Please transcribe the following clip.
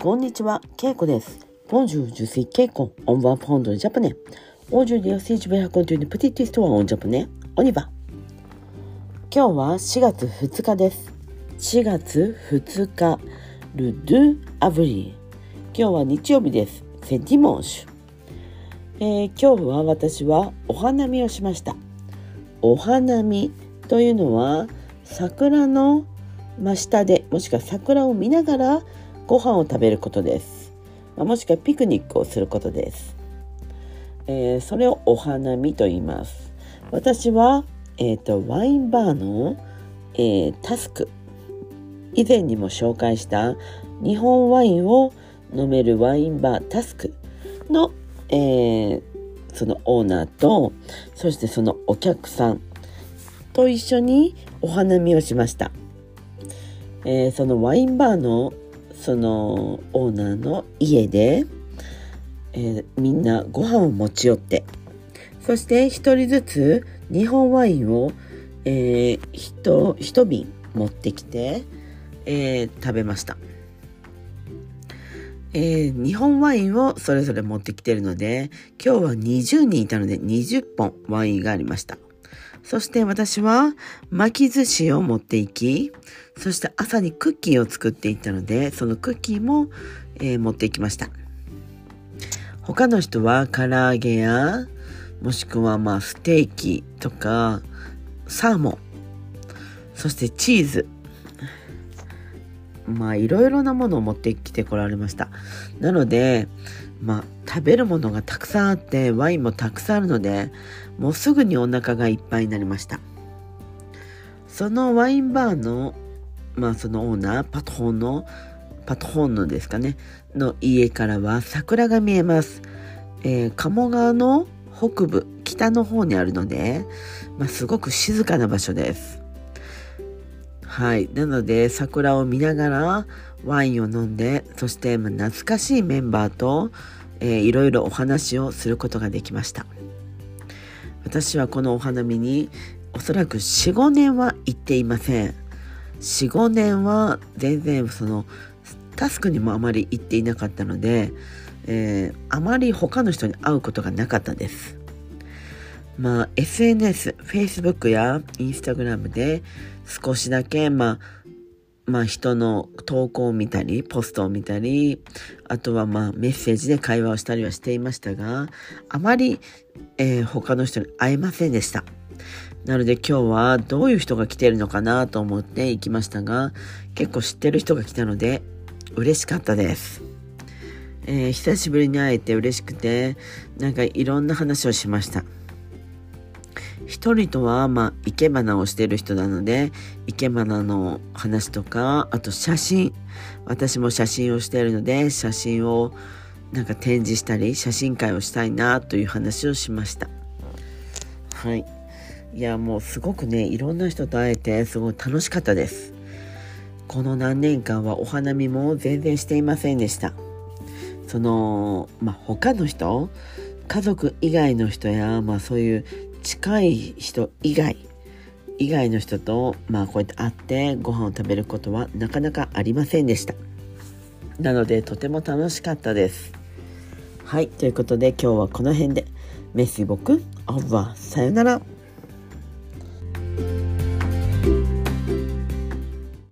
こんにちは、ケイコです。ボンジュージュスイケイコン、オンワンフォンドジャ。ブラ、今日は4月2日です。今日は日曜日です。セ。え、今日は私はお花見をしました。お花見というのは桜の真下で、もしくは桜を見ながらご飯を食べることです。まあもしくはピクニックをすることです。えーそれをお花見と言います。私は、えー、とワインバーの、えータスク以前にも紹介した日本ワインを飲めるワインバータスクの、えーそのオーナーとそしてそのお客さんと一緒にお花見をしました。えーそのワインバーのそのオーナーの家で、えーみんなご飯を持ち寄ってそして一人ずつ日本ワインを、えー、瓶持ってきて、えー食べました、えー日本ワインをそれぞれ持ってきてるので今日は20人いたので20本ワインがありました。そして私は巻き寿司を持っていき、そして朝にクッキーを作っていったので、そのクッキーも、えー持っていきました。他の人は唐揚げや、もしくはまあステーキとか、サーモン、そしてチーズ、まあいろいろなものを持ってきてこられました。なので、まあ食べるものがたくさんあって、ワインもたくさんあるので、もうすぐにお腹がいっぱいになりました。そのワインバーの、まあそのオーナー、パトホンの、パトホンのですかね、の家からは桜が見えます。えー鴨川の北部、北の方にあるので、まあすごく静かな場所です。はい。なので、桜を見ながらワインを飲んで、そしてま懐かしいメンバーと、えーいろいろお話をすることができました。私はこのお花見におそらく4、5年は行っていません。4、5年は全然そのタスクにもあまり行っていなかったので、えーあまり他の人に会うことがなかったです。まあ SNS、Facebook や Instagram で少しだけまあまあ人の投稿を見たり、ポストを見たり、あとはまあメッセージで会話をしたりはしていましたが、あまり、えー他の人に会えませんでした。なので今日はどういう人が来てるのかなと思って行きましたが、結構知ってる人が来たので嬉しかったです。えー久しぶりに会えて嬉しくて、なんかいろんな話をしました。一人とは、まあ、生け花をしてる人なので、生け花の話とか、あと写真。私も写真をしているので、写真をなんか展示したり、写真会をしたいなという話をしました。はい。いや、もうすごくね、いろんな人と会えて、すごい楽しかったです。この何年間はお花見も全然していませんでした。その、まあ、他の人、家族以外の人や、まあそういう近い人以外、以外の人と、まあこうやって会ってご飯を食べることはなかなかありませんでした。なのでとても楽しかったです。はい、ということで今日はこの辺で。メッシ僕、オーバー、さよなら。